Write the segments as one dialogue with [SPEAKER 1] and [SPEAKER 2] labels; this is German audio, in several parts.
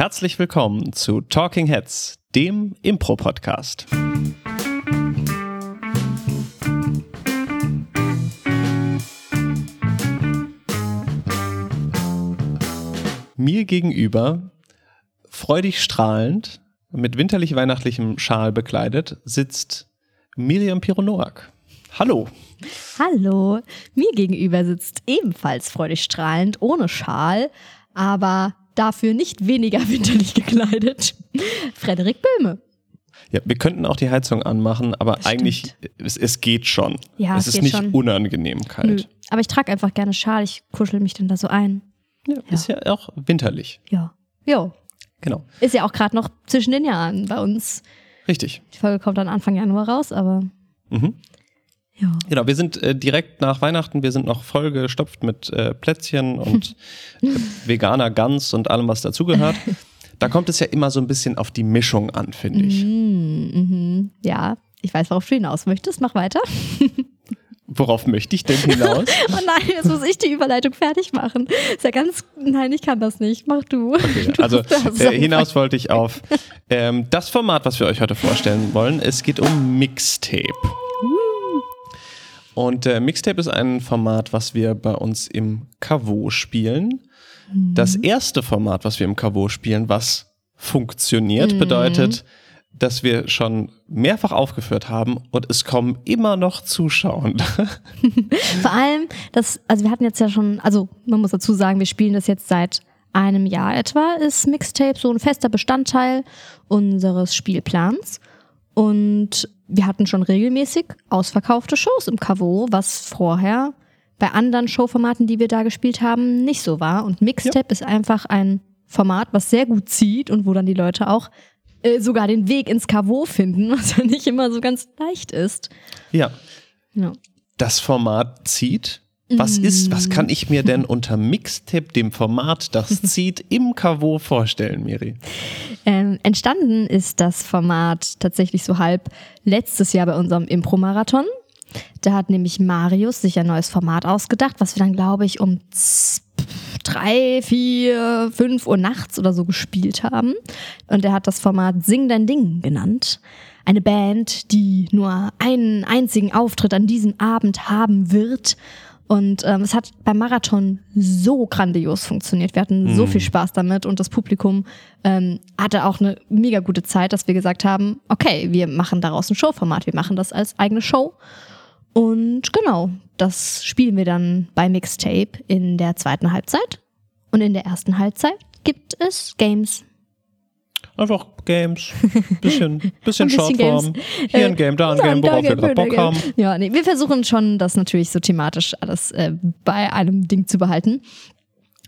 [SPEAKER 1] Herzlich willkommen zu Talking Heads, dem Impro-Podcast. Mir gegenüber, freudig strahlend, mit winterlich-weihnachtlichem Schal bekleidet, sitzt Miriam Pironoak. Hallo.
[SPEAKER 2] Hallo. Mir gegenüber sitzt ebenfalls freudig strahlend, ohne Schal, aber dafür nicht weniger winterlich gekleidet. Frederik Böhme.
[SPEAKER 1] Ja, wir könnten auch die Heizung anmachen, aber Stimmt. eigentlich, es, es geht schon.
[SPEAKER 2] Ja,
[SPEAKER 1] es,
[SPEAKER 2] es
[SPEAKER 1] ist nicht
[SPEAKER 2] schon.
[SPEAKER 1] unangenehm kalt. Nö.
[SPEAKER 2] Aber ich trage einfach gerne Schal, ich kuschel mich dann da so ein.
[SPEAKER 1] Ja, ja. ist ja auch winterlich.
[SPEAKER 2] Ja. Jo.
[SPEAKER 1] Genau.
[SPEAKER 2] Ist ja auch gerade noch zwischen den Jahren bei uns.
[SPEAKER 1] Richtig.
[SPEAKER 2] Die Folge kommt dann Anfang Januar raus, aber.
[SPEAKER 1] Mhm.
[SPEAKER 2] Ja.
[SPEAKER 1] Genau, wir sind äh, direkt nach Weihnachten, wir sind noch vollgestopft mit äh, Plätzchen und äh, veganer Gans und allem, was dazugehört. Da kommt es ja immer so ein bisschen auf die Mischung an, finde ich.
[SPEAKER 2] Mm -hmm. Ja, ich weiß, worauf du hinaus möchtest. Mach weiter.
[SPEAKER 1] Worauf möchte ich denn hinaus?
[SPEAKER 2] oh nein, jetzt muss ich die Überleitung fertig machen. Ist ja ganz, nein, ich kann das nicht. Mach du.
[SPEAKER 1] Okay, also äh, hinaus wollte ich auf ähm, das Format, was wir euch heute vorstellen wollen. Es geht um Mixtape. Und äh, Mixtape ist ein Format, was wir bei uns im Kavo spielen. Mhm. Das erste Format, was wir im Kavo spielen, was funktioniert, mhm. bedeutet, dass wir schon mehrfach aufgeführt haben und es kommen immer noch Zuschauer.
[SPEAKER 2] Vor allem, das, also wir hatten jetzt ja schon, also man muss dazu sagen, wir spielen das jetzt seit einem Jahr etwa, ist Mixtape so ein fester Bestandteil unseres Spielplans. Und wir hatten schon regelmäßig ausverkaufte Shows im Kavo, was vorher bei anderen Showformaten, die wir da gespielt haben, nicht so war. Und Mixtape ja. ist einfach ein Format, was sehr gut zieht und wo dann die Leute auch äh, sogar den Weg ins Kavo finden, was ja nicht immer so ganz leicht ist.
[SPEAKER 1] Ja. ja. Das Format zieht. Was ist, was kann ich mir denn unter Mixtape, dem Format, das zieht, im Kavo vorstellen, Miri?
[SPEAKER 2] Ähm, entstanden ist das Format tatsächlich so halb letztes Jahr bei unserem Impro-Marathon. Da hat nämlich Marius sich ein neues Format ausgedacht, was wir dann, glaube ich, um drei, vier, fünf Uhr nachts oder so gespielt haben. Und er hat das Format Sing dein Ding genannt. Eine Band, die nur einen einzigen Auftritt an diesem Abend haben wird. Und ähm, es hat beim Marathon so grandios funktioniert. Wir hatten so mhm. viel Spaß damit und das Publikum ähm, hatte auch eine mega gute Zeit, dass wir gesagt haben, okay, wir machen daraus ein Showformat, wir machen das als eigene Show. Und genau, das spielen wir dann bei Mixtape in der zweiten Halbzeit. Und in der ersten Halbzeit gibt es Games.
[SPEAKER 1] Einfach Games, bisschen, bisschen, ein Shortform. Hier ein Game, da ein Game, worauf wir gerade Bock haben.
[SPEAKER 2] Ja, nee, wir versuchen schon, das natürlich so thematisch alles äh, bei einem Ding zu behalten.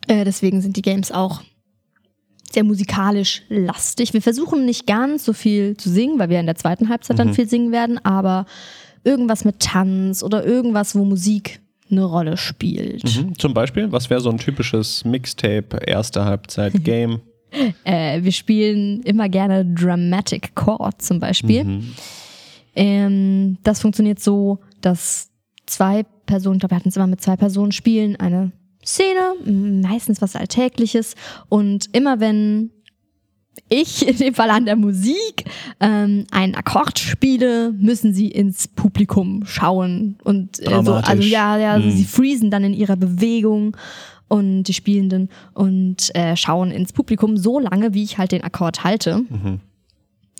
[SPEAKER 2] Äh, deswegen sind die Games auch sehr musikalisch lastig. Wir versuchen nicht ganz so viel zu singen, weil wir in der zweiten Halbzeit mhm. dann viel singen werden, aber irgendwas mit Tanz oder irgendwas, wo Musik eine Rolle spielt.
[SPEAKER 1] Mhm. Zum Beispiel, was wäre so ein typisches Mixtape, erste Halbzeit Game?
[SPEAKER 2] Äh, wir spielen immer gerne Dramatic Chord zum Beispiel. Mhm. Ähm, das funktioniert so, dass zwei Personen, ich glaube, wir hatten es immer mit zwei Personen spielen, eine Szene, meistens was Alltägliches. Und immer wenn ich in dem Fall an der Musik ähm, einen Akkord spiele, müssen sie ins Publikum schauen und äh, so, also ja, ja, mhm. sie freezen dann in ihrer Bewegung und die Spielenden und äh, schauen ins Publikum so lange, wie ich halt den Akkord halte. Mhm.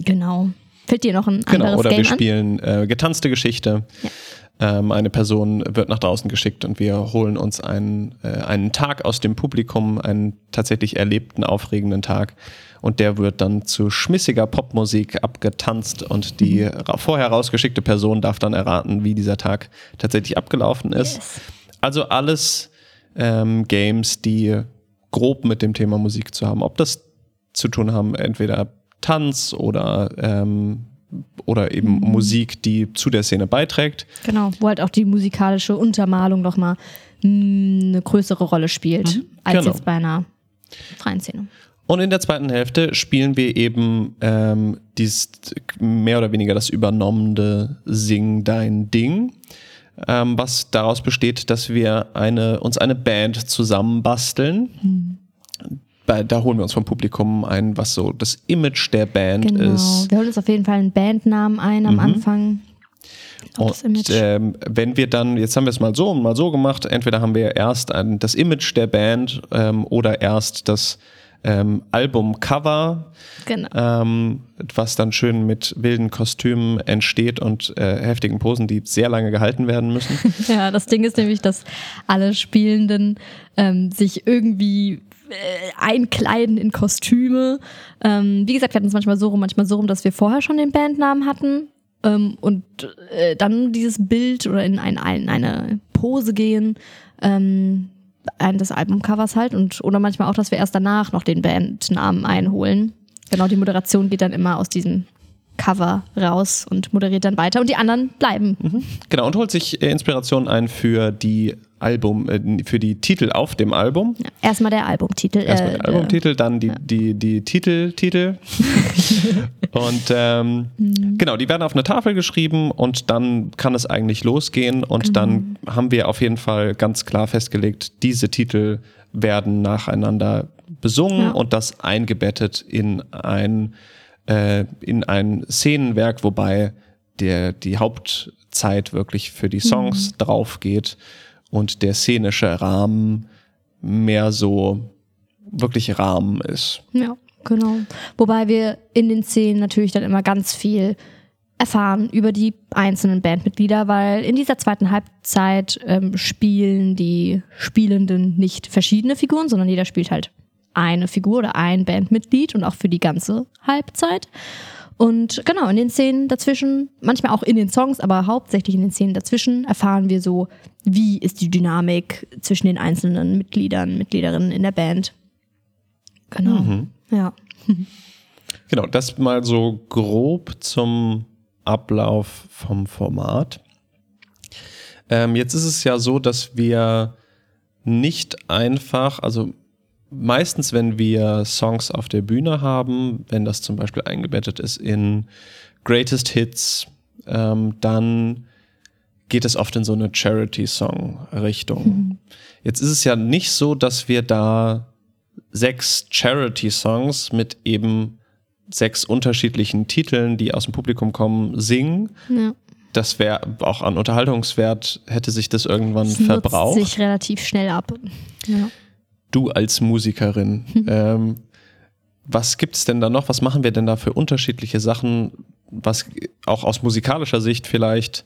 [SPEAKER 2] Genau. Fällt dir noch ein
[SPEAKER 1] genau,
[SPEAKER 2] anderes
[SPEAKER 1] oder
[SPEAKER 2] Game
[SPEAKER 1] wir spielen äh, getanzte Geschichte. Ja. Ähm, eine Person wird nach draußen geschickt und wir holen uns einen, äh, einen Tag aus dem Publikum, einen tatsächlich erlebten, aufregenden Tag. Und der wird dann zu schmissiger Popmusik abgetanzt und die mhm. vorher rausgeschickte Person darf dann erraten, wie dieser Tag tatsächlich abgelaufen ist. Yes. Also alles ähm, Games, die grob mit dem Thema Musik zu haben. Ob das zu tun haben, entweder Tanz oder ähm, oder eben mhm. Musik, die zu der Szene beiträgt.
[SPEAKER 2] Genau, wo halt auch die musikalische Untermalung nochmal hm, eine größere Rolle spielt, mhm. als genau. jetzt bei einer freien Szene.
[SPEAKER 1] Und in der zweiten Hälfte spielen wir eben ähm, dies, mehr oder weniger das übernommene Sing dein Ding ähm, was daraus besteht, dass wir eine, uns eine Band zusammenbasteln, mhm. bei, da holen wir uns vom Publikum ein, was so das Image der Band
[SPEAKER 2] Genau.
[SPEAKER 1] ist.
[SPEAKER 2] Wir holen uns auf jeden Fall einen Bandnamen ein am
[SPEAKER 1] Mhm.
[SPEAKER 2] Anfang.
[SPEAKER 1] Und ähm, wenn wir dann, jetzt haben wir es mal so und mal so gemacht, entweder haben wir erst ein, das Image der Band ähm, oder erst das ähm, Albumcover,
[SPEAKER 2] genau.
[SPEAKER 1] ähm, was dann schön mit wilden Kostümen entsteht und äh, heftigen Posen, die sehr lange gehalten werden müssen.
[SPEAKER 2] Ja, das Ding ist nämlich, dass alle Spielenden ähm, sich irgendwie äh, einkleiden in Kostüme. Ähm, wie gesagt, wir hatten es manchmal so rum, manchmal so rum, dass wir vorher schon den Bandnamen hatten ähm, und äh, dann dieses Bild oder in, ein, in eine Pose gehen. Ähm, ein des Albumcovers halt und oder manchmal auch, dass wir erst danach noch den Bandnamen einholen. Genau, die Moderation geht dann immer aus diesem Cover raus und moderiert dann weiter und die anderen bleiben.
[SPEAKER 1] Genau, und holt sich äh, Inspiration ein für die Album, äh, für die Titel auf dem Album.
[SPEAKER 2] Ja, erstmal der Albumtitel.
[SPEAKER 1] Erstmal
[SPEAKER 2] äh,
[SPEAKER 1] der Albumtitel, dann die, die, die Titel, Titel. und ähm,
[SPEAKER 2] Mhm.
[SPEAKER 1] genau, die werden auf eine Tafel geschrieben und dann kann es eigentlich losgehen. Und
[SPEAKER 2] Genau.
[SPEAKER 1] dann haben wir auf jeden Fall ganz klar festgelegt, diese Titel werden nacheinander besungen
[SPEAKER 2] Ja.
[SPEAKER 1] und das eingebettet in ein, äh, in ein Szenenwerk, wobei der, die Hauptzeit wirklich für die Songs
[SPEAKER 2] Mhm.
[SPEAKER 1] drauf geht und der szenische Rahmen mehr so wirklich Rahmen ist.
[SPEAKER 2] Ja, genau. Wobei wir in den Szenen natürlich dann immer ganz viel erfahren über die einzelnen Bandmitglieder, weil in dieser zweiten Halbzeit ähm, spielen die Spielenden nicht verschiedene Figuren, sondern jeder spielt halt eine Figur oder ein Bandmitglied und auch für die ganze Halbzeit. Und genau, in den Szenen dazwischen, manchmal auch in den Songs, aber hauptsächlich in den Szenen dazwischen, erfahren wir so, wie ist die Dynamik zwischen den einzelnen Mitgliedern, Mitgliederinnen in der Band. Genau. Ja.
[SPEAKER 1] Genau, das mal so grob zum Ablauf vom Format. Ähm, jetzt ist es ja so, dass wir nicht einfach, also meistens, wenn wir Songs auf der Bühne haben, wenn das zum Beispiel eingebettet ist in Greatest Hits, ähm, dann geht es oft in so eine Charity-Song-Richtung. Jetzt ist es ja nicht so, dass wir da sechs Charity-Songs mit eben sechs unterschiedlichen Titeln, die aus dem Publikum kommen, singen.
[SPEAKER 2] ja.
[SPEAKER 1] Das wäre auch an Unterhaltungswert, hätte sich das irgendwann
[SPEAKER 2] Das
[SPEAKER 1] verbraucht.
[SPEAKER 2] sich relativ schnell ab. Ja.
[SPEAKER 1] Du als Musikerin, ähm, was gibt es denn da noch? Was machen wir denn da für unterschiedliche Sachen? Was auch aus musikalischer Sicht vielleicht,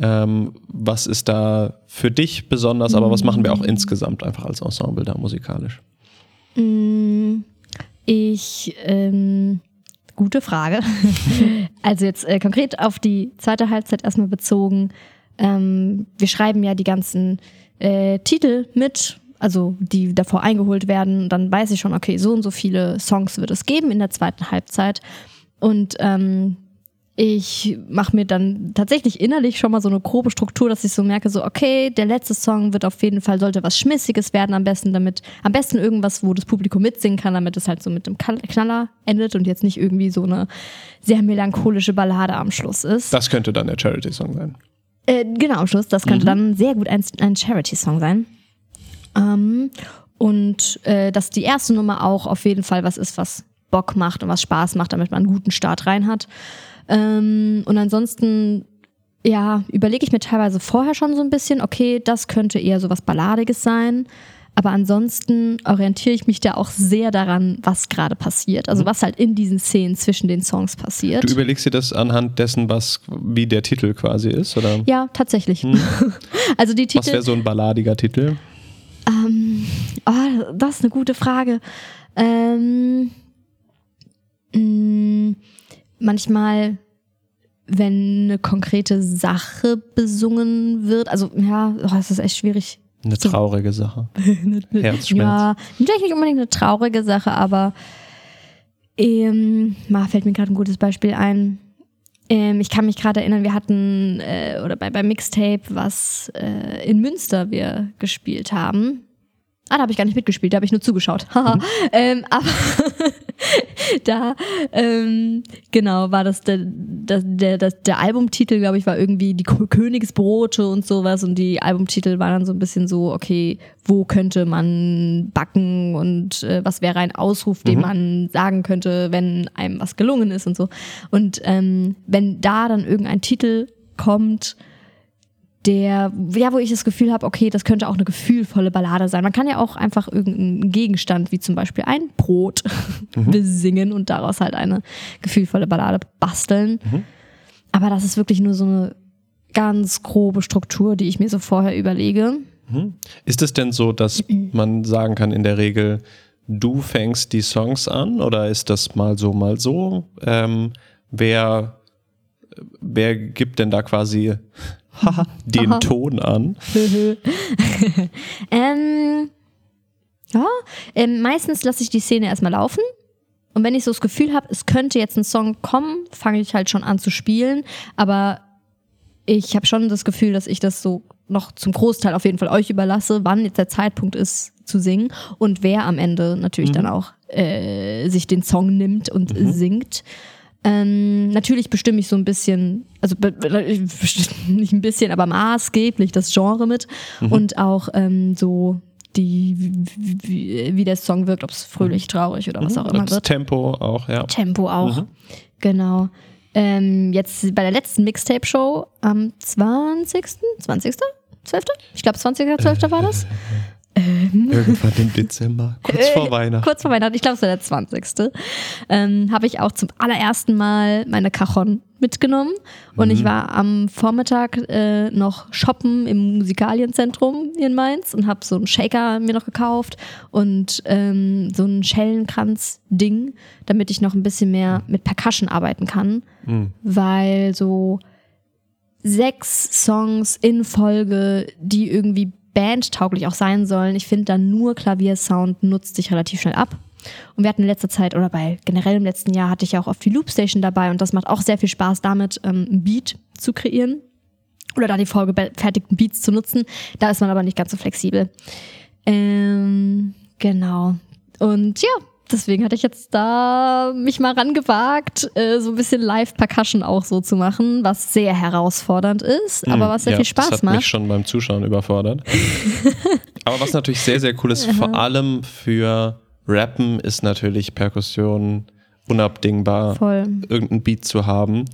[SPEAKER 1] ähm, was ist da für dich besonders, aber was machen wir auch insgesamt einfach als Ensemble da musikalisch?
[SPEAKER 2] Mm, Ich, ähm, gute Frage. also jetzt äh, konkret auf die zweite Halbzeit erstmal bezogen. Ähm, wir schreiben ja die ganzen äh, Titel mit, also die davor eingeholt werden. Dann weiß ich schon, okay, so und so viele Songs wird es geben in der zweiten Halbzeit. Und ähm, ich mache mir dann tatsächlich innerlich schon mal so eine grobe Struktur, dass ich so merke, so, okay, der letzte Song wird auf jeden Fall, sollte was Schmissiges werden, am besten damit, am besten irgendwas, wo das Publikum mitsingen kann, damit es halt so mit dem Kall- Knaller endet und jetzt nicht irgendwie so eine sehr melancholische Ballade am Schluss ist.
[SPEAKER 1] Das könnte dann der Charity-Song sein.
[SPEAKER 2] Äh, genau, am Schluss. Das könnte dann sehr gut ein, ein Charity-Song sein. Ähm, und äh, dass die erste Nummer auch auf jeden Fall was ist, was Bock macht und was Spaß macht, damit man einen guten Start rein hat. Ähm, und ansonsten, ja, überlege ich mir teilweise vorher schon so ein bisschen, okay, das könnte eher so was Balladiges sein. Aber ansonsten orientiere ich mich da auch sehr daran, was gerade passiert. Also was halt in diesen Szenen zwischen den Songs passiert.
[SPEAKER 1] Du überlegst dir das anhand dessen, was wie der Titel quasi ist, oder?
[SPEAKER 2] ja, tatsächlich. also die
[SPEAKER 1] Was
[SPEAKER 2] Titel.
[SPEAKER 1] wäre so ein balladiger Titel?
[SPEAKER 2] Ähm, oh, das ist eine gute Frage. Ähm, mh, manchmal, wenn eine konkrete Sache besungen wird, also ja, oh, das ist echt schwierig.
[SPEAKER 1] Eine traurige Sache. Herzschmerz.
[SPEAKER 2] Ja, vielleicht nicht unbedingt eine traurige Sache, aber ähm, mal fällt mir gerade ein gutes Beispiel ein. Ähm, ich kann mich gerade erinnern, wir hatten, äh, oder bei, beim Mixtape, was äh, in Münster wir gespielt haben. Ah, da habe ich gar nicht mitgespielt, da habe ich nur zugeschaut. Haha. ähm, aber da, ähm, genau, war das der, der, der, der, der Albumtitel, glaube ich, war irgendwie die Königsbrote und sowas und die Albumtitel waren dann so ein bisschen so, okay, wo könnte man backen und äh, was wäre ein Ausruf, den mhm. man sagen könnte, wenn einem was gelungen ist und so. Und ähm, wenn da dann irgendein Titel kommt, der, ja, wo ich das Gefühl habe, okay, das könnte auch eine gefühlvolle Ballade sein. Man kann ja auch einfach irgendeinen Gegenstand, wie zum Beispiel ein Brot, mhm. besingen und daraus halt eine gefühlvolle Ballade basteln. Mhm. Aber das ist wirklich nur so eine ganz grobe Struktur, die ich mir so vorher überlege.
[SPEAKER 1] Mhm. Ist es denn so, dass man sagen kann, in der Regel, du fängst die Songs an oder ist das mal so, mal so? Ähm, wer, wer gibt denn da quasi den Aha. Ton an?
[SPEAKER 2] ähm, ja, ähm, meistens lasse ich die Szene erstmal laufen. Und wenn ich so das Gefühl habe, es könnte jetzt ein Song kommen, fange ich halt schon an zu spielen. Aber ich habe schon das Gefühl, dass ich das so noch zum Großteil auf jeden Fall euch überlasse, wann jetzt der Zeitpunkt ist zu singen und wer am Ende natürlich mhm. dann auch äh, sich den Song nimmt und mhm. singt. Ähm, natürlich bestimme ich so ein bisschen, also nicht ein bisschen, aber maßgeblich das Genre mit mhm. und auch ähm, so die, wie, wie, der Song wirkt, ob es fröhlich, mhm. traurig oder was mhm. auch immer das wird.
[SPEAKER 1] Tempo auch, ja.
[SPEAKER 2] Tempo auch, mhm. genau. Ähm, jetzt bei der letzten Mixtape-Show am 20. 20. 12.? Ich glaube 20. 12. war das.
[SPEAKER 1] Ähm. Irgendwann im Dezember, kurz vor Weihnachten.
[SPEAKER 2] kurz vor Weihnachten, ich glaube, es war der 20. Ähm, habe ich auch zum allerersten Mal meine Cajon mitgenommen. Und mhm. ich war am Vormittag äh, noch shoppen im Musikalienzentrum hier in Mainz und habe so einen Shaker mir noch gekauft und ähm, so ein Schellenkranz-Ding, damit ich noch ein bisschen mehr mit Percussion arbeiten kann. Mhm. Weil so sechs Songs in Folge, die irgendwie bandtauglich auch sein sollen. Ich finde dann nur Klaviersound nutzt sich relativ schnell ab. Und wir hatten in letzter Zeit oder bei generell im letzten Jahr hatte ich ja auch oft die Loopstation dabei und das macht auch sehr viel Spaß, damit ähm, ein Beat zu kreieren oder da die vorgefertigten Beats zu nutzen. Da ist man aber nicht ganz so flexibel. Ähm, genau. Und ja, deswegen hatte ich jetzt da mich mal rangewagt, äh, so ein bisschen Live-Percussion auch so zu machen, was sehr herausfordernd ist, mm, aber was sehr ja, viel Spaß
[SPEAKER 1] das
[SPEAKER 2] hat macht.
[SPEAKER 1] mich schon beim Zuschauen überfordert. aber was natürlich sehr, sehr cool ist, vor allem für Rappen ist natürlich Perkussion unabdingbar, Voll. irgendein Beat zu haben.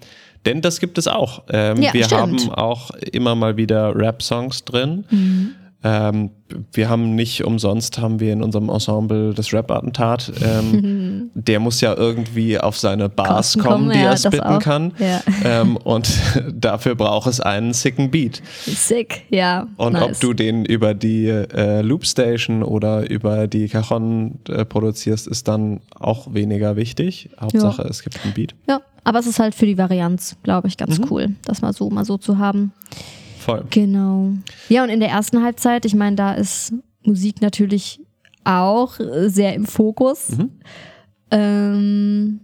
[SPEAKER 1] Denn das gibt es auch. Ähm, ja, wir stimmt. haben auch immer mal wieder Rap-Songs drin. Mhm. Ähm, wir haben nicht umsonst haben wir in unserem Ensemble das Rap-Attentat. Ähm, der muss ja irgendwie auf seine Bars Kosten kommen, die ja, er spitten kann. Ja. Ähm, und dafür braucht es einen sicken Beat.
[SPEAKER 2] Sick, ja.
[SPEAKER 1] Und nice. ob du den über die äh, Loopstation oder über die Cajon äh, produzierst, ist dann auch weniger wichtig. Hauptsache, ja. es gibt einen Beat.
[SPEAKER 2] Ja, aber es ist halt für die Varianz, glaube ich, ganz mhm. cool, das mal so, mal so zu haben.
[SPEAKER 1] Voll.
[SPEAKER 2] Genau. Ja, und in der ersten Halbzeit, ich meine, da ist Musik natürlich auch sehr im Fokus. Mhm. Ähm,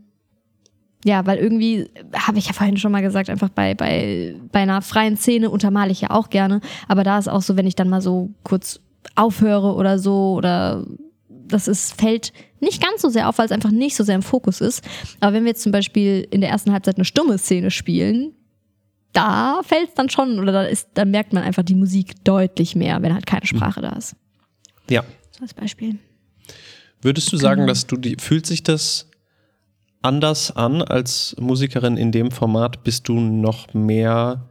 [SPEAKER 2] ja, weil irgendwie, habe ich ja vorhin schon mal gesagt, einfach bei, bei, bei einer freien Szene untermale ich ja auch gerne. Aber da ist auch so, wenn ich dann mal so kurz aufhöre oder so oder das ist, fällt nicht ganz so sehr auf, weil es einfach nicht so sehr im Fokus ist. Aber wenn wir jetzt zum Beispiel in der ersten Halbzeit eine stumme Szene spielen, da fällt es dann schon, oder da, ist, da merkt man einfach die Musik deutlich mehr, wenn halt keine mhm. Sprache da ist.
[SPEAKER 1] Ja.
[SPEAKER 2] So als Beispiel.
[SPEAKER 1] Würdest du sagen, genau. dass du die, fühlt sich das anders an als Musikerin in dem Format? Bist du noch mehr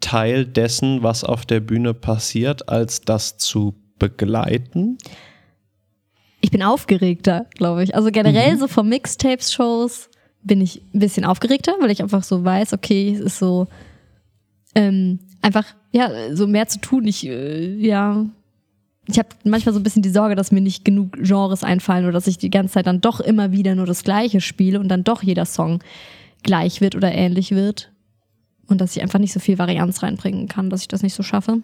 [SPEAKER 1] Teil dessen, was auf der Bühne passiert, als das zu begleiten?
[SPEAKER 2] Ich bin aufgeregter, glaube ich. Also generell mhm. so von Mixtapes-Shows bin ich ein bisschen aufgeregter, weil ich einfach so weiß, okay, es ist so ähm, einfach, ja, so mehr zu tun. Ich, äh, ja, ich habe manchmal so ein bisschen die Sorge, dass mir nicht genug Genres einfallen oder dass ich die ganze Zeit dann doch immer wieder nur das Gleiche spiele und dann doch jeder Song gleich wird oder ähnlich wird. Und dass ich einfach nicht so viel Varianz reinbringen kann, dass ich das nicht so schaffe.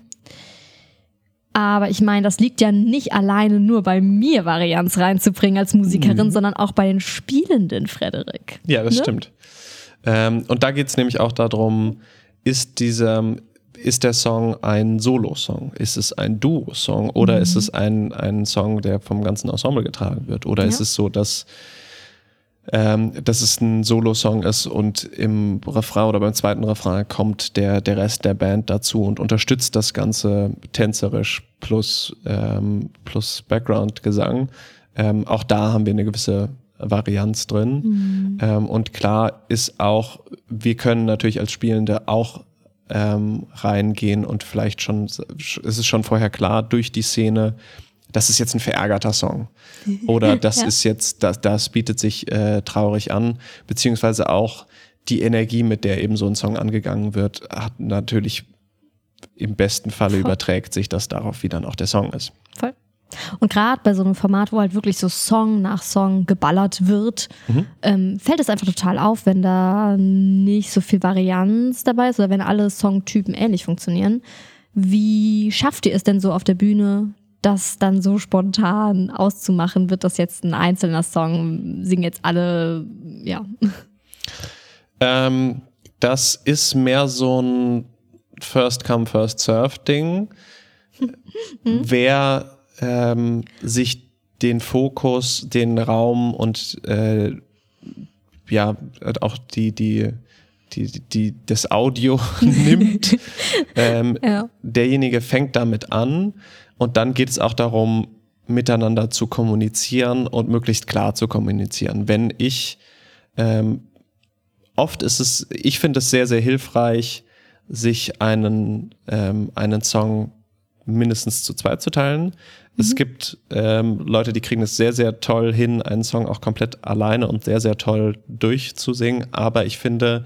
[SPEAKER 2] Aber ich meine, das liegt ja nicht alleine nur bei mir, Varianz reinzubringen als Musikerin, mhm. sondern auch bei den Spielenden, Frederik.
[SPEAKER 1] Ja, das ne? stimmt. Ähm, und da geht es nämlich auch darum, ist dieser, ist der Song ein Solo-Song? Ist es ein Duo-Song? Oder mhm. ist es ein, ein Song, der vom ganzen Ensemble getragen wird? Oder ja. ist es so, dass ähm, dass es ein Solo-Song ist und im Refrain oder beim zweiten Refrain kommt der, der Rest der Band dazu und unterstützt das Ganze tänzerisch plus, ähm, plus Background-Gesang. Ähm, auch da haben wir eine gewisse Varianz drin. Mhm. Ähm, und klar ist auch, wir können natürlich als Spielende auch ähm, reingehen und vielleicht schon, ist es schon vorher klar durch die Szene, das ist jetzt ein verärgerter Song. Oder das ja. ist jetzt, das, das bietet sich äh, traurig an, beziehungsweise auch die Energie, mit der eben so ein Song angegangen wird, hat natürlich im besten Falle Voll. überträgt sich das darauf, wie dann auch der Song ist.
[SPEAKER 2] Voll. Und gerade bei so einem Format, wo halt wirklich so Song nach Song geballert wird, mhm. ähm, fällt es einfach total auf, wenn da nicht so viel Varianz dabei ist oder wenn alle Songtypen ähnlich funktionieren. Wie schafft ihr es denn so auf der Bühne, das dann so spontan auszumachen, wird das jetzt ein einzelner Song, singen jetzt alle, ja.
[SPEAKER 1] Ähm, das ist mehr so ein First Come, First Serve Ding. Hm? Wer ähm, sich den Fokus, den Raum und äh, ja, auch die, die, die, die, das Audio nimmt, ähm, ja. derjenige fängt damit an und dann geht es auch darum, miteinander zu kommunizieren und möglichst klar zu kommunizieren. Wenn ich, ähm, oft ist es, ich finde es sehr, sehr hilfreich, sich einen, ähm, einen Song mindestens zu zweit zu teilen. Mhm. Es gibt ähm, Leute, die kriegen es sehr, sehr toll hin, einen Song auch komplett alleine und sehr, sehr toll durchzusingen. Aber ich finde,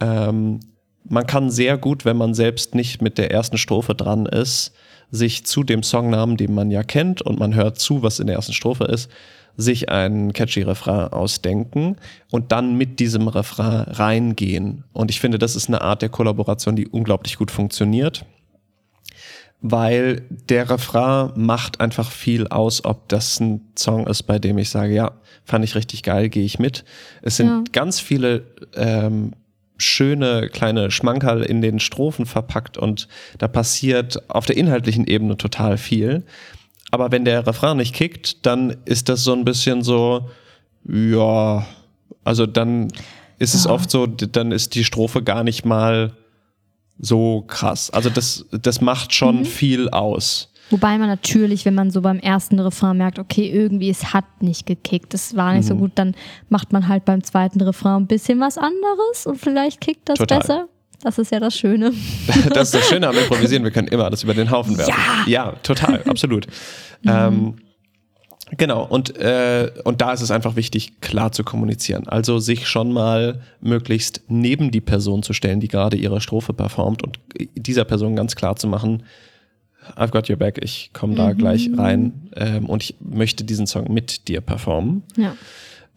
[SPEAKER 1] ähm, man kann sehr gut, wenn man selbst nicht mit der ersten Strophe dran ist, sich zu dem Songnamen, den man ja kennt und man hört zu, was in der ersten Strophe ist, sich einen catchy Refrain ausdenken und dann mit diesem Refrain reingehen. Und ich finde, das ist eine Art der Kollaboration, die unglaublich gut funktioniert, weil der Refrain macht einfach viel aus, ob das ein Song ist, bei dem ich sage, ja, fand ich richtig geil, gehe ich mit. Es sind ja. ganz viele ähm, schöne kleine Schmankerl in den Strophen verpackt und da passiert auf der inhaltlichen Ebene total viel. Aber wenn der Refrain nicht kickt, dann ist das so ein bisschen so, ja, also dann ist ja. es oft so, dann ist die Strophe gar nicht mal so krass. Also das, das macht schon mhm. viel aus.
[SPEAKER 2] Wobei man natürlich, wenn man so beim ersten Refrain merkt, okay, irgendwie es hat nicht gekickt, es war nicht mhm. so gut, dann macht man halt beim zweiten Refrain ein bisschen was anderes und vielleicht kickt das Total. besser. Das ist ja das Schöne.
[SPEAKER 1] das ist das Schöne am Improvisieren, wir können immer alles über den Haufen werfen. Ja, ja total, absolut. mhm. ähm, Genau, und, äh, und da ist es einfach wichtig, klar zu kommunizieren. Also sich schon mal möglichst neben die Person zu stellen, die gerade ihre Strophe performt und dieser Person ganz klar zu machen, I've got your back, ich komme da mhm. gleich rein ähm, und ich möchte diesen Song mit dir performen. Ja.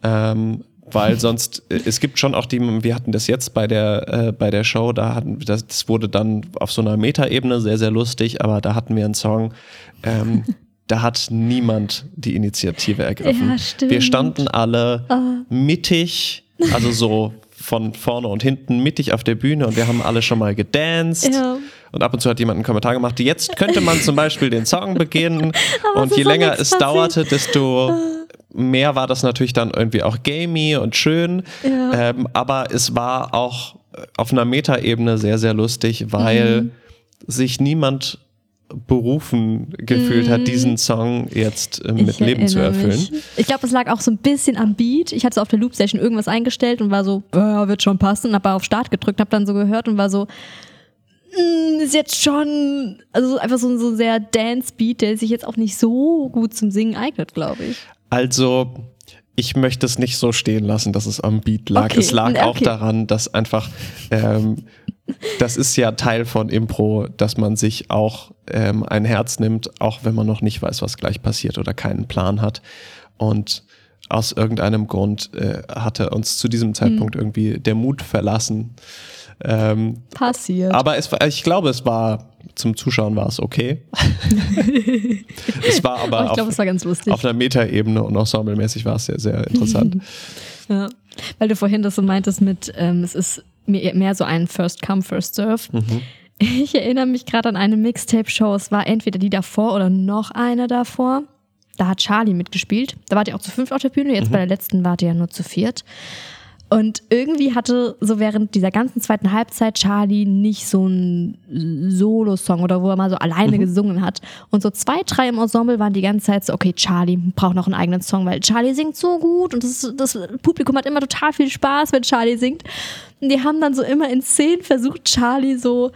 [SPEAKER 1] Ähm, weil sonst, äh, es gibt schon auch die, wir hatten das jetzt bei der, äh, bei der Show, da hatten, das, das wurde dann auf so einer Metaebene sehr, sehr lustig, aber da hatten wir einen Song, ähm, da hat niemand die Initiative ergriffen. Ja, wir standen alle oh. mittig, also so von vorne und hinten mittig auf der Bühne und wir haben alle schon mal gedanced. Ja. Und ab und zu hat jemand einen Kommentar gemacht, jetzt könnte man zum Beispiel den Song beginnen. und je länger es passiert. dauerte, desto mehr war das natürlich dann irgendwie auch gamey und schön. Ja. Ähm, aber es war auch auf einer Metaebene sehr, sehr lustig, weil mhm. sich niemand berufen gefühlt mm. hat, diesen Song jetzt äh, mit Leben zu erfüllen. Mich.
[SPEAKER 2] Ich glaube, es lag auch so ein bisschen am Beat. Ich hatte so auf der Loop-Session irgendwas eingestellt und war so, äh, wird schon passen, habe auf Start gedrückt, habe dann so gehört und war so, ist jetzt schon, also einfach so, so ein sehr Dance-Beat, der sich jetzt auch nicht so gut zum Singen eignet, glaube ich.
[SPEAKER 1] Also, ich möchte es nicht so stehen lassen, dass es am Beat lag. Okay. Es lag okay. auch daran, dass einfach ähm, das ist ja Teil von Impro, dass man sich auch ähm, ein Herz nimmt, auch wenn man noch nicht weiß, was gleich passiert oder keinen Plan hat. Und aus irgendeinem Grund äh, hatte uns zu diesem Zeitpunkt mhm. irgendwie der Mut verlassen.
[SPEAKER 2] Ähm, Passiert.
[SPEAKER 1] Aber es, ich glaube, es war zum Zuschauen war es okay. es war aber
[SPEAKER 2] ich glaub, auf, es war ganz lustig.
[SPEAKER 1] auf einer Metaebene und ensemblemäßig war es sehr, sehr interessant.
[SPEAKER 2] ja, weil du vorhin das so meintest mit, ähm, es ist mehr so ein First Come, First Serve. Mhm. Ich erinnere mich gerade an eine Mixtape-Show. Es war entweder die davor oder noch eine davor. Da hat Charlie mitgespielt. Da wart ihr auch zu fünft auf der Bühne. Jetzt bei der letzten wart ihr ja nur zu viert. Und irgendwie hatte so während dieser ganzen zweiten Halbzeit Charlie nicht so einen Solo-Song oder wo er mal so alleine gesungen hat. Und so zwei, drei im Ensemble waren die ganze Zeit so, okay, Charlie braucht noch einen eigenen Song, weil Charlie singt so gut und das, das Publikum hat immer total viel Spaß, wenn Charlie singt. Und die haben dann so immer in Szenen versucht, Charlie so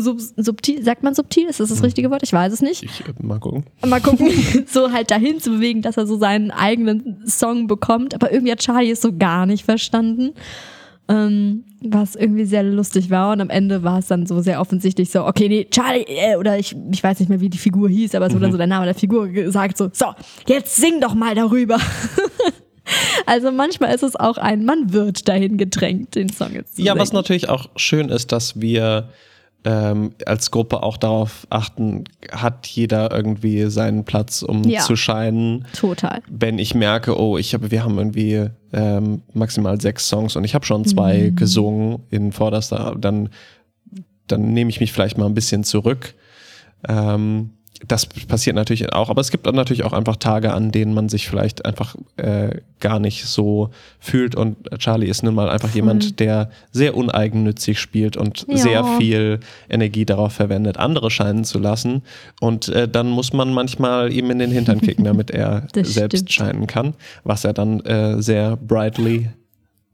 [SPEAKER 2] so sub, subtil, sagt man subtil, ist das das richtige Wort? Ich weiß es nicht.
[SPEAKER 1] Ich äh, mal gucken.
[SPEAKER 2] Mal gucken, so halt dahin zu bewegen, dass er so seinen eigenen Song bekommt. Aber irgendwie hat Charlie es so gar nicht verstanden. Ähm, was irgendwie sehr lustig war. Und am Ende war es dann so sehr offensichtlich so, okay, nee, Charlie, äh, oder ich, ich weiß nicht mehr, wie die Figur hieß, aber es wurde dann so der Name der Figur gesagt, so, so, jetzt sing doch mal darüber. also manchmal ist es auch ein, man wird dahin gedrängt, den Song jetzt zu
[SPEAKER 1] Ja, was
[SPEAKER 2] singen.
[SPEAKER 1] natürlich auch schön ist, dass wir ähm, als Gruppe auch darauf achten, hat jeder irgendwie seinen Platz, um
[SPEAKER 2] Ja.
[SPEAKER 1] zu scheinen.
[SPEAKER 2] Total.
[SPEAKER 1] Wenn ich merke, oh, ich habe, wir haben irgendwie ähm, maximal sechs Songs und ich habe schon zwei
[SPEAKER 2] Mhm.
[SPEAKER 1] gesungen in Vorderster, dann, dann nehme ich mich vielleicht mal ein bisschen zurück. Ähm, das passiert natürlich auch, aber es gibt dann natürlich auch einfach Tage, an denen man sich vielleicht einfach äh, gar nicht so fühlt. Und Charlie ist nun mal einfach jemand, der sehr uneigennützig spielt und
[SPEAKER 2] Ja.
[SPEAKER 1] sehr viel Energie darauf verwendet, andere scheinen zu lassen. Und äh, dann muss man manchmal ihm in den Hintern kicken, damit er selbst
[SPEAKER 2] stimmt.
[SPEAKER 1] scheinen kann, was er dann äh, sehr brightly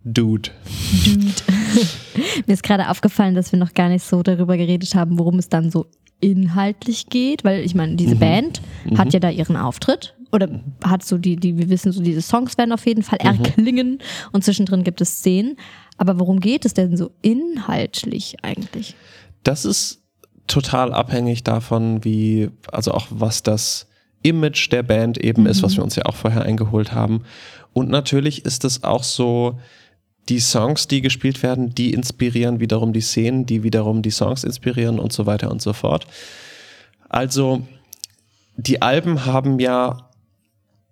[SPEAKER 1] dude.
[SPEAKER 2] Mir ist gerade aufgefallen, dass wir noch gar nicht so darüber geredet haben, worum es dann so inhaltlich geht, weil ich meine, diese Band hat ja da ihren Auftritt oder hat so die, die, wir wissen so, diese Songs werden auf jeden Fall erklingen und zwischendrin gibt es Szenen. Aber worum geht es denn so inhaltlich eigentlich?
[SPEAKER 1] Das ist total abhängig davon, wie, also auch was das Image der Band eben ist, was wir uns ja auch vorher eingeholt haben. Und natürlich ist es auch so, die Songs, die gespielt werden, die inspirieren wiederum die Szenen, die wiederum die Songs inspirieren und so weiter und so fort. Also, die Alben haben ja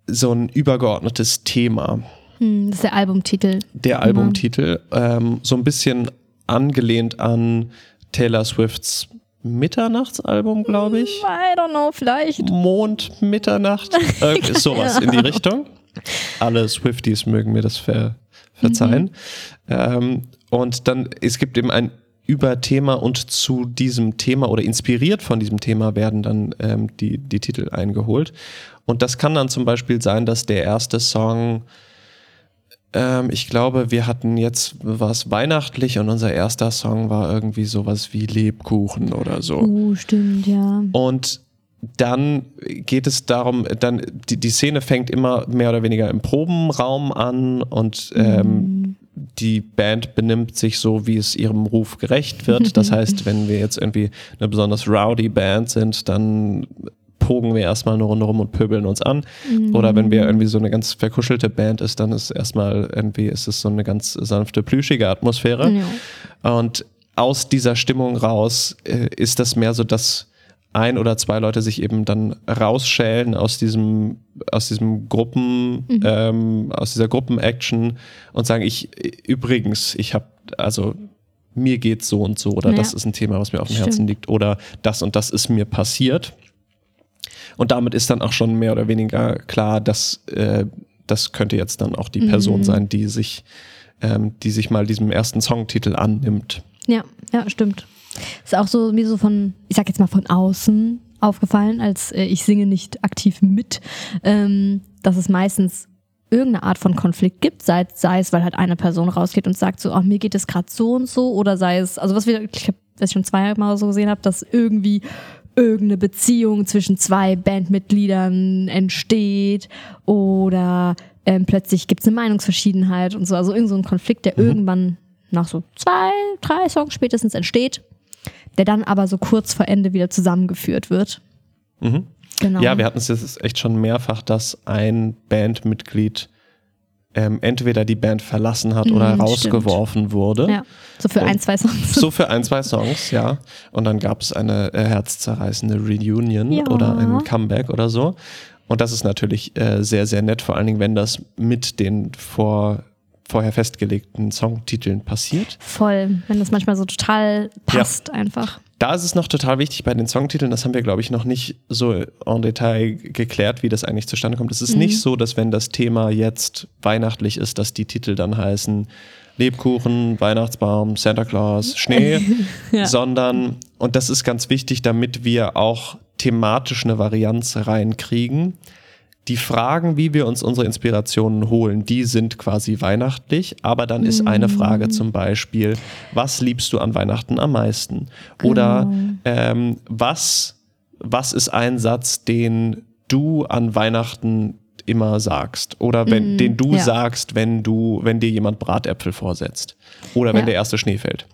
[SPEAKER 1] so ein übergeordnetes Thema.
[SPEAKER 2] Hm, das ist der Albumtitel.
[SPEAKER 1] Der Albumtitel, ähm, so ein bisschen angelehnt an Taylor Swifts Mitternachtsalbum, glaube ich.
[SPEAKER 2] I don't know, vielleicht.
[SPEAKER 1] Mond, Mitternacht, irgendwie sowas in die Richtung. Alle Swifties mögen mir das ver verzeihen. Ähm, und dann, es gibt eben ein Überthema und zu diesem Thema oder inspiriert von diesem Thema werden dann ähm, die, die Titel eingeholt. Und das kann dann zum Beispiel sein, dass der erste Song ähm, ich glaube, wir hatten jetzt was weihnachtlich und unser erster Song war irgendwie sowas wie Lebkuchen oder so.
[SPEAKER 2] Oh, stimmt, ja.
[SPEAKER 1] Und dann geht es darum, dann die, die Szene fängt immer mehr oder weniger im Probenraum an und ähm, die Band benimmt sich so, wie es ihrem Ruf gerecht wird. Das heißt, wenn wir jetzt irgendwie eine besonders rowdy Band sind, dann pogen wir erstmal eine Runde rum und pöbeln uns an. Oder wenn wir irgendwie so eine ganz verkuschelte Band ist, dann ist erstmal irgendwie ist es so eine ganz sanfte, plüschige Atmosphäre.
[SPEAKER 2] Ja.
[SPEAKER 1] Und aus dieser Stimmung raus äh, ist das mehr so, dass ein oder zwei Leute sich eben dann rausschälen aus diesem, aus diesem Gruppen, ähm, aus dieser Gruppenaction und sagen, ich, übrigens, ich habe, also mir geht's so und so oder
[SPEAKER 2] Ja.
[SPEAKER 1] das ist ein Thema, was mir auf dem
[SPEAKER 2] Stimmt.
[SPEAKER 1] Herzen liegt oder das und das ist mir passiert. Und damit ist dann auch schon mehr oder weniger klar, dass äh, das könnte jetzt dann auch die Person sein, die sich, ähm, die sich mal diesem ersten Songtitel annimmt.
[SPEAKER 2] Ja, ja, stimmt. Ist auch so mir so von, ich sag jetzt mal von außen aufgefallen, als äh, ich singe nicht aktiv mit, ähm, dass es meistens irgendeine Art von Konflikt gibt, sei, sei es, weil halt eine Person rausgeht und sagt so, oh, mir geht es gerade so und so, oder sei es, also was wir, ich hab, was ich schon zweimal so gesehen habe, dass irgendwie irgendeine Beziehung zwischen zwei Bandmitgliedern entsteht oder ähm, plötzlich gibt es eine Meinungsverschiedenheit und so, also irgend so ein Konflikt, der irgendwann nach so zwei, drei Songs spätestens entsteht, der dann aber so kurz vor Ende wieder zusammengeführt wird.
[SPEAKER 1] Mhm.
[SPEAKER 2] Genau.
[SPEAKER 1] Ja, wir hatten es jetzt echt schon mehrfach, dass ein Bandmitglied ähm, entweder die Band verlassen hat oder
[SPEAKER 2] Mhm,
[SPEAKER 1] rausgeworfen wurde.
[SPEAKER 2] ja, so für
[SPEAKER 1] Und-
[SPEAKER 2] ein, zwei Songs.
[SPEAKER 1] So für ein, zwei Songs, ja. Und dann gab es eine äh, herzzerreißende Reunion
[SPEAKER 2] Ja.
[SPEAKER 1] oder ein Comeback oder so. Und das ist natürlich äh, sehr, sehr nett, vor allen Dingen, wenn das mit den vor, vorher festgelegten Songtiteln passiert.
[SPEAKER 2] Voll, wenn das manchmal so total passt einfach.
[SPEAKER 1] da ist es noch total wichtig bei den Songtiteln, das haben wir, glaube ich, noch nicht so en Detail geklärt, wie das eigentlich zustande kommt. Es ist mhm. nicht so, dass wenn das Thema jetzt weihnachtlich ist, dass die Titel dann heißen Lebkuchen, Weihnachtsbaum, Santa Claus, Schnee, ja. sondern, und das ist ganz wichtig, damit wir auch thematisch eine Varianz reinkriegen, die Fragen, wie wir uns unsere Inspirationen holen, die sind quasi weihnachtlich, aber dann ist eine Frage zum Beispiel, was liebst du an Weihnachten am meisten? Oder genau. ähm, was, was ist ein Satz, den du an Weihnachten immer sagst oder wenn, mm, den du ja. sagst, wenn du, wenn dir jemand Bratäpfel vorsetzt oder wenn ja. der erste Schnee fällt.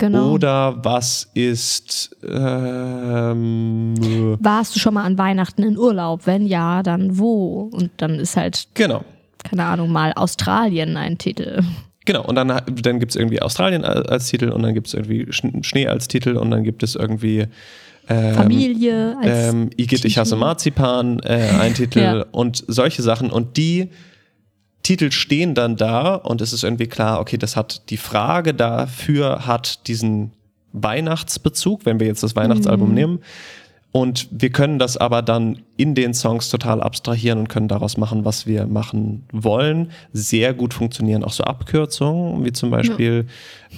[SPEAKER 1] Genau. Oder was ist. Ähm,
[SPEAKER 2] Warst du schon mal an Weihnachten in Urlaub? Wenn ja, dann wo? Und dann ist halt.
[SPEAKER 1] Genau.
[SPEAKER 2] Keine Ahnung, mal Australien ein Titel.
[SPEAKER 1] Genau, und dann, dann gibt es irgendwie Australien als Titel und dann gibt es irgendwie Schnee als Titel und dann gibt es irgendwie.
[SPEAKER 2] Ähm, Familie
[SPEAKER 1] als ähm, Igitt, ich hasse Marzipan, äh, ein Titel ja. und solche Sachen. Und die Titel stehen dann da und es ist irgendwie klar, okay, das hat die Frage dafür hat diesen Weihnachtsbezug, wenn wir jetzt das Weihnachtsalbum mhm. nehmen. Und wir können das aber dann in den Songs total abstrahieren und können daraus machen, was wir machen wollen. Sehr gut funktionieren auch so Abkürzungen, wie zum Beispiel,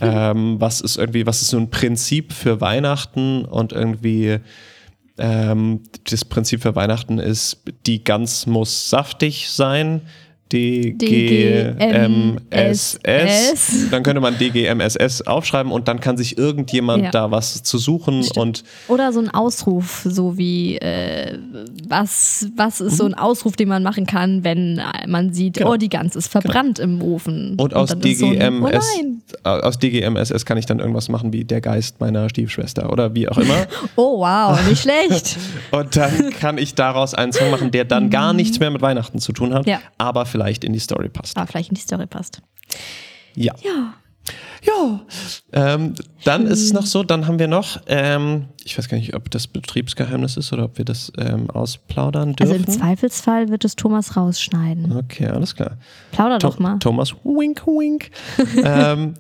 [SPEAKER 1] ja. ähm, was ist irgendwie, was ist so ein Prinzip für Weihnachten und irgendwie ähm, das Prinzip für Weihnachten ist, die Gans muss saftig sein DGMSS. Dann könnte man DGMSS aufschreiben und dann kann sich irgendjemand ja. da was zu suchen Stimmt. und
[SPEAKER 2] oder so ein Ausruf, so wie äh, was was ist so ein Ausruf, den man machen kann, wenn man sieht, genau. oh die Gans ist verbrannt genau. im Ofen.
[SPEAKER 1] Und, und aus DGMS so oh aus DGMSS kann ich dann irgendwas machen wie der Geist meiner Stiefschwester oder wie auch immer.
[SPEAKER 2] oh wow, nicht schlecht.
[SPEAKER 1] und dann kann ich daraus einen Song machen, der dann gar nichts mehr mit Weihnachten zu tun hat, ja. aber vielleicht vielleicht in die Story passt.
[SPEAKER 2] Ah, vielleicht in die Story passt.
[SPEAKER 1] Ja.
[SPEAKER 2] Ja.
[SPEAKER 1] Ja, ähm, dann ist es noch so, dann haben wir noch, ähm, ich weiß gar nicht, ob das Betriebsgeheimnis ist oder ob wir das ähm, ausplaudern dürfen.
[SPEAKER 2] Also im Zweifelsfall wird es Thomas rausschneiden.
[SPEAKER 1] Okay, alles klar.
[SPEAKER 2] Plauder to doch mal.
[SPEAKER 1] Thomas, wink, wink. ähm,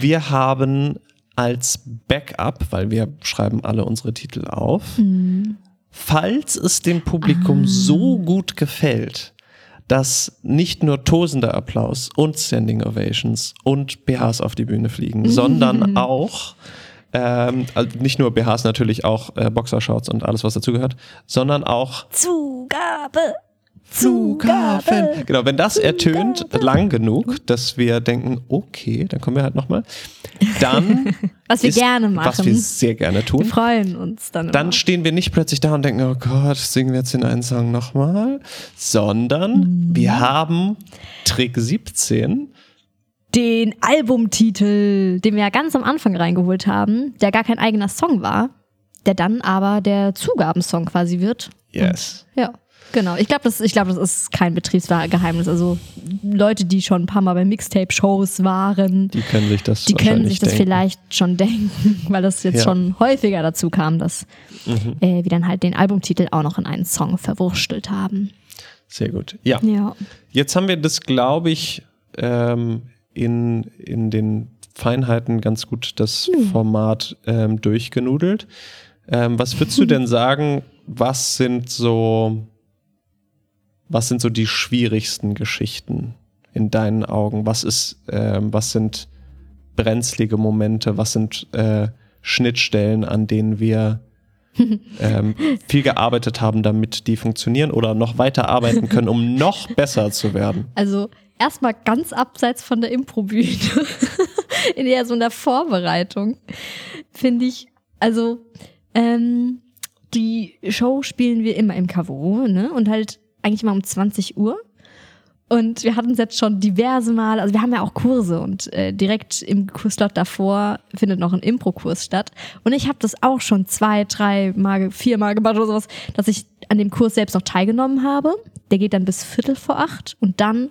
[SPEAKER 1] wir haben als Backup, weil wir schreiben alle unsere Titel auf, mhm. falls es dem Publikum ah. so gut gefällt, dass nicht nur tosender Applaus und Standing Ovations und BHs auf die Bühne fliegen, sondern auch ähm, also nicht nur BHs natürlich auch äh, Boxershorts und alles was dazugehört, sondern auch
[SPEAKER 2] Zugabe.
[SPEAKER 1] Zugabe. Genau, wenn das ertönt lang genug, dass wir denken, okay, dann kommen wir halt nochmal. Dann.
[SPEAKER 2] was wir ist, gerne machen.
[SPEAKER 1] Was wir sehr gerne tun.
[SPEAKER 2] Wir freuen uns dann.
[SPEAKER 1] Dann immer. stehen wir nicht plötzlich da und denken, oh Gott, singen wir jetzt den einen Song nochmal, sondern mhm. wir haben Trick 17
[SPEAKER 2] den Albumtitel, den wir ja ganz am Anfang reingeholt haben, der gar kein eigener Song war, der dann aber der Zugabensong quasi wird.
[SPEAKER 1] Yes.
[SPEAKER 2] Und, ja. Genau, ich glaube, das, glaub, das ist kein Betriebsgeheimnis. Also Leute, die schon ein paar Mal bei Mixtape-Shows waren,
[SPEAKER 1] die können sich das,
[SPEAKER 2] die können sich das denken. vielleicht schon denken, weil das jetzt ja. schon häufiger dazu kam, dass mhm. äh, wir dann halt den Albumtitel auch noch in einen Song verwurstelt haben.
[SPEAKER 1] Sehr gut. Ja.
[SPEAKER 2] ja.
[SPEAKER 1] Jetzt haben wir das, glaube ich, ähm, in, in den Feinheiten ganz gut das hm. Format ähm, durchgenudelt. Ähm, was würdest du denn sagen, was sind so was sind so die schwierigsten Geschichten in deinen Augen? Was ist, äh, was sind brenzlige Momente? Was sind äh, Schnittstellen, an denen wir ähm, viel gearbeitet haben, damit die funktionieren oder noch weiter arbeiten können, um noch besser zu werden?
[SPEAKER 2] Also erstmal ganz abseits von der Improbühne, in eher so einer Vorbereitung, finde ich, also ähm, die Show spielen wir immer im Kavo, ne? Und halt eigentlich mal um 20 Uhr. Und wir hatten es jetzt schon diverse Mal, also wir haben ja auch Kurse und äh, direkt im Kurslot davor findet noch ein Impro-Kurs statt. Und ich habe das auch schon zwei, drei Mal, vier Mal gemacht oder sowas, dass ich an dem Kurs selbst noch teilgenommen habe. Der geht dann bis Viertel vor acht und dann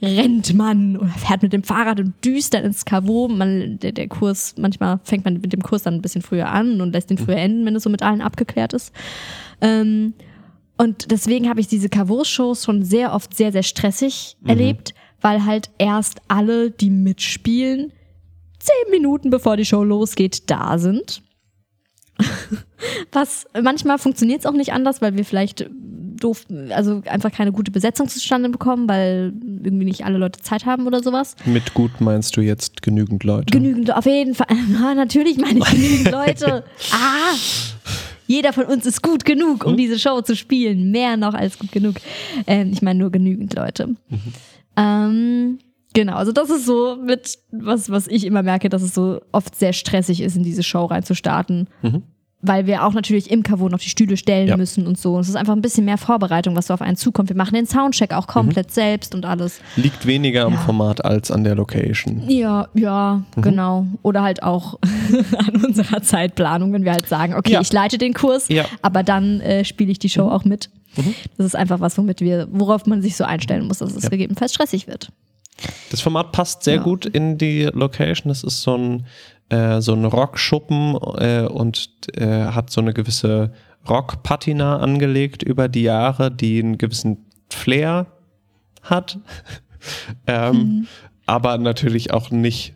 [SPEAKER 2] rennt man oder fährt mit dem Fahrrad und düst dann ins Kavo. Man, der, der Kurs, manchmal fängt man mit dem Kurs dann ein bisschen früher an und lässt den früher enden, wenn es so mit allen abgeklärt ist. Ähm, und deswegen habe ich diese Cavour-Shows schon sehr oft sehr, sehr stressig mhm. erlebt, weil halt erst alle, die mitspielen, zehn Minuten bevor die Show losgeht, da sind. Was manchmal funktioniert es auch nicht anders, weil wir vielleicht doof, also einfach keine gute Besetzung zustande bekommen, weil irgendwie nicht alle Leute Zeit haben oder sowas.
[SPEAKER 1] Mit gut meinst du jetzt genügend Leute?
[SPEAKER 2] Genügend, auf jeden Fall. Na, natürlich meine ich genügend Leute. Ah! Jeder von uns ist gut genug, um hm? diese Show zu spielen. Mehr noch als gut genug. Ähm, ich meine nur genügend Leute. Mhm. Ähm, genau, also das ist so mit was, was ich immer merke, dass es so oft sehr stressig ist, in diese Show reinzustarten. Mhm weil wir auch natürlich im Kavon auf die Stühle stellen ja. müssen und so. Es ist einfach ein bisschen mehr Vorbereitung, was so auf einen zukommt. Wir machen den Soundcheck auch komplett mhm. selbst und alles.
[SPEAKER 1] Liegt weniger am Format als an der Location.
[SPEAKER 2] Ja, ja, mhm. genau. Oder halt auch an unserer Zeitplanung, wenn wir halt sagen, okay, ja. ich leite den Kurs, ja. aber dann äh, spiele ich die Show mhm. auch mit. Mhm. Das ist einfach was, womit wir, worauf man sich so einstellen muss, dass es gegebenenfalls stressig wird.
[SPEAKER 1] Das Format passt sehr gut in die Location. Es ist so ein äh, so einen Rockschuppen äh, und äh, hat so eine gewisse Rockpatina angelegt über die Jahre, die einen gewissen Flair hat, ähm, mhm. aber natürlich auch nicht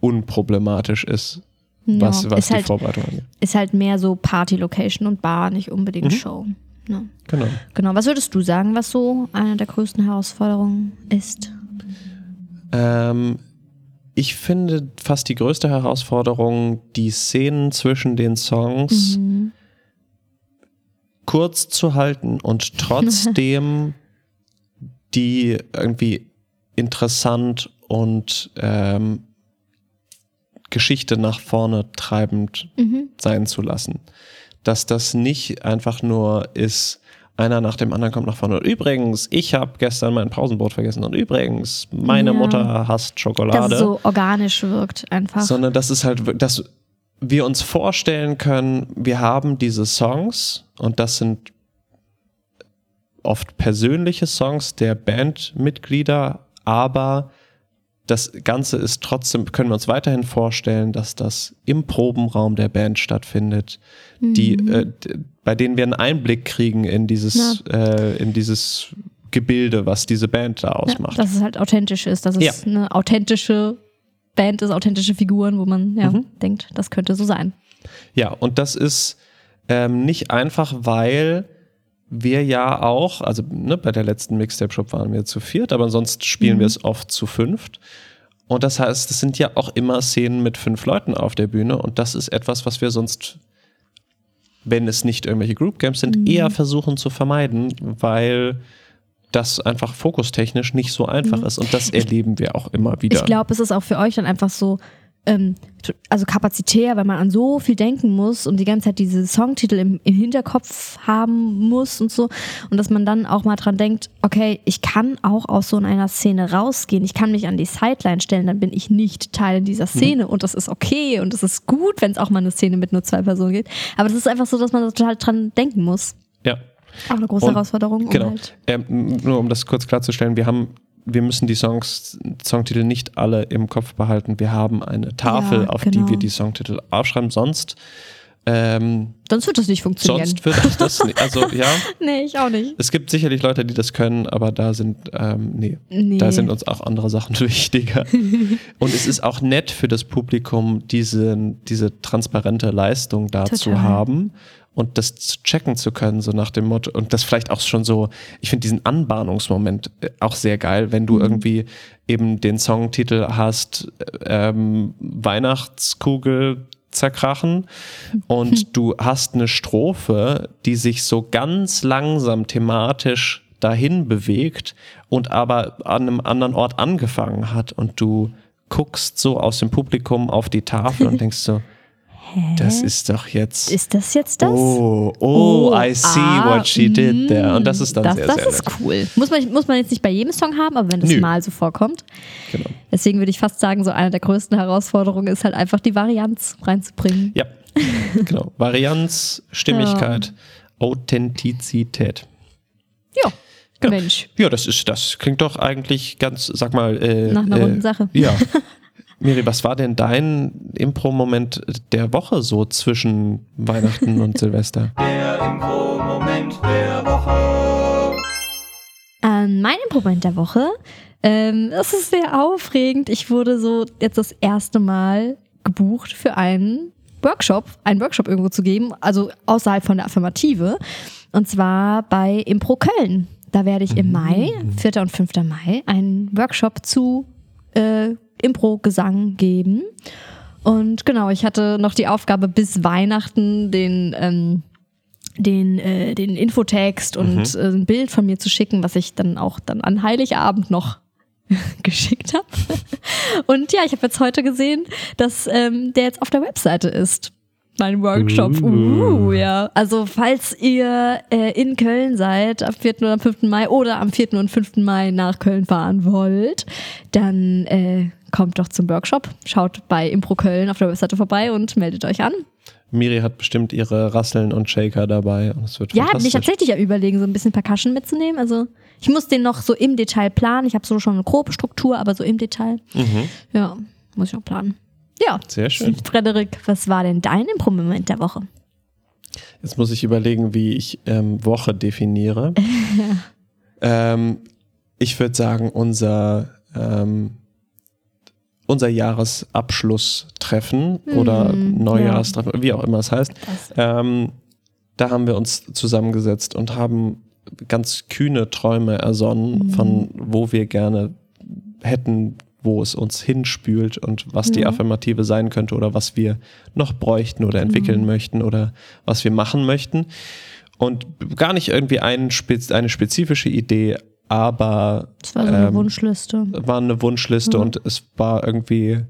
[SPEAKER 1] unproblematisch ist, was, ja, was die
[SPEAKER 2] halt,
[SPEAKER 1] Vorbereitung angeht.
[SPEAKER 2] Ist halt mehr so Party-Location und Bar, nicht unbedingt mhm. Show. Ja.
[SPEAKER 1] Genau.
[SPEAKER 2] Genau. Was würdest du sagen, was so eine der größten Herausforderungen ist?
[SPEAKER 1] Ähm, ich finde fast die größte Herausforderung, die Szenen zwischen den Songs mhm. kurz zu halten und trotzdem die irgendwie interessant und ähm, Geschichte nach vorne treibend mhm. sein zu lassen. Dass das nicht einfach nur ist, einer nach dem anderen kommt nach vorne. Und übrigens, ich habe gestern mein Pausenbrot vergessen. Und übrigens, meine ja. Mutter hasst Schokolade. Dass es
[SPEAKER 2] so organisch wirkt einfach.
[SPEAKER 1] Sondern das ist halt, dass wir uns vorstellen können, wir haben diese Songs und das sind oft persönliche Songs der Bandmitglieder, aber das Ganze ist trotzdem, können wir uns weiterhin vorstellen, dass das im Probenraum der Band stattfindet, mhm. die, äh, bei denen wir einen Einblick kriegen in dieses, ja. äh, in dieses Gebilde, was diese Band da ausmacht.
[SPEAKER 2] Ja, dass es halt authentisch ist, dass es ja. eine authentische Band ist, authentische Figuren, wo man ja, mhm. denkt, das könnte so sein.
[SPEAKER 1] Ja, und das ist ähm, nicht einfach, weil wir ja auch, also ne, bei der letzten Mixtape-Shop waren wir zu viert, aber sonst spielen mhm. wir es oft zu fünft. Und das heißt, es sind ja auch immer Szenen mit fünf Leuten auf der Bühne und das ist etwas, was wir sonst, wenn es nicht irgendwelche Group Games sind, mhm. eher versuchen zu vermeiden, weil das einfach fokustechnisch nicht so einfach mhm. ist und das erleben wir auch immer wieder.
[SPEAKER 2] Ich glaube, es ist auch für euch dann einfach so, ähm, also kapazitär, weil man an so viel denken muss und die ganze Zeit diese Songtitel im, im, Hinterkopf haben muss und so. Und dass man dann auch mal dran denkt, okay, ich kann auch aus so einer Szene rausgehen, ich kann mich an die Sideline stellen, dann bin ich nicht Teil dieser mhm. Szene mhm. und das ist okay und es ist gut, wenn es auch mal eine Szene mit nur zwei Personen geht. Aber das ist einfach so, dass man total dran denken muss.
[SPEAKER 1] Ja.
[SPEAKER 2] Auch eine große und, Herausforderung.
[SPEAKER 1] Genau. Halt ähm, nur um das kurz klarzustellen, wir haben wir müssen die Songs, Songtitel nicht alle im Kopf behalten. Wir haben eine Tafel, ja, auf genau. die wir genau. die Songtitel aufschreiben. Sonst ähm,
[SPEAKER 2] sonst wird das nicht funktionieren.
[SPEAKER 1] Sonst wird das, das nicht. Also ja.
[SPEAKER 2] nee, ich auch nicht.
[SPEAKER 1] Es gibt sicherlich Leute, die das können, aber da sind ähm, nee, nee, da sind uns auch andere Sachen wichtiger. Und es ist auch nett für das Publikum, diese, diese transparente Leistung da Total. zu haben und das checken zu können, so nach dem Motto. Und das vielleicht auch schon so, ich finde diesen Anbahnungsmoment äh, auch sehr geil, wenn du mhm. irgendwie eben den Songtitel hast, ähm, Weihnachtskugel zerkrachen und mhm. du hast eine Strophe, die sich so ganz langsam thematisch dahin bewegt und aber an einem anderen Ort angefangen hat und du guckst so aus dem Publikum auf die Tafel und denkst so, Hä? Das ist doch jetzt.
[SPEAKER 2] Ist das jetzt das?
[SPEAKER 1] Oh, oh, oh I see ah, what she did there. Und das ist dann
[SPEAKER 2] das,
[SPEAKER 1] sehr,
[SPEAKER 2] das
[SPEAKER 1] sehr
[SPEAKER 2] Das ist cool. Muss man, muss man jetzt nicht bei jedem Song haben, aber wenn das Nö. mal so vorkommt. Genau. Deswegen würde ich fast sagen, so eine der größten Herausforderungen ist halt einfach die Varianz reinzubringen.
[SPEAKER 1] Ja, genau. Varianz, Stimmigkeit, ja. Authentizität.
[SPEAKER 2] Ja. Genau. Mensch.
[SPEAKER 1] Ja, das ist, das klingt doch eigentlich ganz, sag mal, äh,
[SPEAKER 2] nach einer
[SPEAKER 1] äh,
[SPEAKER 2] runden Sache.
[SPEAKER 1] Ja. Miri, was war denn dein Impro-Moment der Woche so zwischen Weihnachten und Silvester?
[SPEAKER 3] Der Impro-Moment der Woche.
[SPEAKER 2] Ähm, mein Impro-Moment der Woche, ähm, das ist sehr aufregend. Ich wurde so jetzt das erste Mal gebucht für einen Workshop, einen Workshop irgendwo zu geben, also außerhalb von der Affirmative. Und zwar bei Impro Köln. Da werde ich im Mai, 4. und 5. Mai, einen Workshop zu äh, Impro-Gesang geben. Und genau, ich hatte noch die Aufgabe, bis Weihnachten den, ähm, den, äh, den Infotext und äh, ein Bild von mir zu schicken, was ich dann auch dann an Heiligabend noch geschickt habe. Und ja, ich habe jetzt heute gesehen, dass ähm, der jetzt auf der Webseite ist. Mein Workshop. Uh, ja. Also falls ihr äh, in Köln seid, am 4. oder am 5. Mai oder am 4. und 5. Mai nach Köln fahren wollt, dann äh, kommt doch zum Workshop. Schaut bei Impro Köln auf der Webseite vorbei und meldet euch an.
[SPEAKER 1] Miri hat bestimmt ihre Rasseln und Shaker dabei und es wird
[SPEAKER 2] Ja, bin ich tatsächlich ja überlegen, so ein bisschen Percussion mitzunehmen. Also ich muss den noch so im Detail planen. Ich habe so schon eine grobe Struktur, aber so im Detail.
[SPEAKER 1] Mhm.
[SPEAKER 2] Ja, muss ich noch planen. Ja.
[SPEAKER 1] Sehr schön.
[SPEAKER 2] Frederik, was war denn dein Impro-Moment der Woche?
[SPEAKER 1] Jetzt muss ich überlegen, wie ich ähm, Woche definiere. ähm, ich würde sagen, unser, ähm, unser Jahresabschlusstreffen oder Neujahrstreffen, wie auch immer es heißt. Ähm, da haben wir uns zusammengesetzt und haben ganz kühne Träume ersonnen, von wo wir gerne hätten, wo es uns hinspült und was die Affirmative sein könnte oder was wir noch bräuchten oder entwickeln möchten oder was wir machen möchten. Und gar nicht irgendwie ein, eine spezifische Idee, aber
[SPEAKER 2] Das war so eine
[SPEAKER 1] Ähm,
[SPEAKER 2] Wunschliste.
[SPEAKER 1] war eine Wunschliste und es war irgendwie,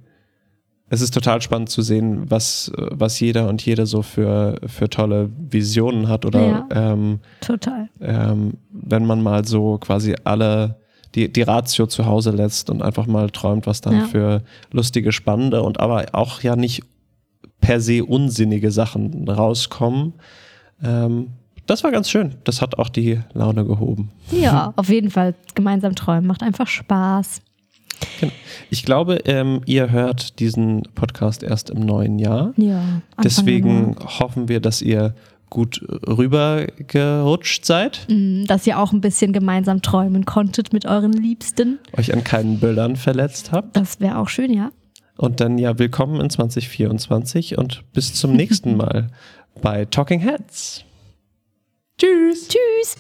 [SPEAKER 1] es ist total spannend zu sehen, was, was jeder und jede so für, für tolle Visionen hat oder
[SPEAKER 2] Ja.
[SPEAKER 1] ähm,
[SPEAKER 2] Total.
[SPEAKER 1] ähm, wenn man mal so quasi alle die, die Ratio zu Hause lässt und einfach mal träumt, was dann
[SPEAKER 2] Ja.
[SPEAKER 1] für lustige, spannende und aber auch ja nicht per se unsinnige Sachen rauskommen. Ähm, das war ganz schön. Das hat auch die Laune gehoben.
[SPEAKER 2] Ja, auf jeden Fall. Gemeinsam träumen macht einfach Spaß.
[SPEAKER 1] Ich glaube, ähm, ihr hört diesen Podcast erst im neuen Jahr.
[SPEAKER 2] Ja. Anfang
[SPEAKER 1] Deswegen hoffen wir, dass ihr gut rübergerutscht seid,
[SPEAKER 2] Mm, Dass ihr auch ein bisschen gemeinsam träumen konntet mit euren Liebsten.
[SPEAKER 1] euch an keinen Bildern verletzt habt.
[SPEAKER 2] Das wäre auch schön, ja.
[SPEAKER 1] Und dann ja, willkommen in 2024 und bis zum nächsten Mal bei Talking Heads. Tschüss.
[SPEAKER 2] Tschüss.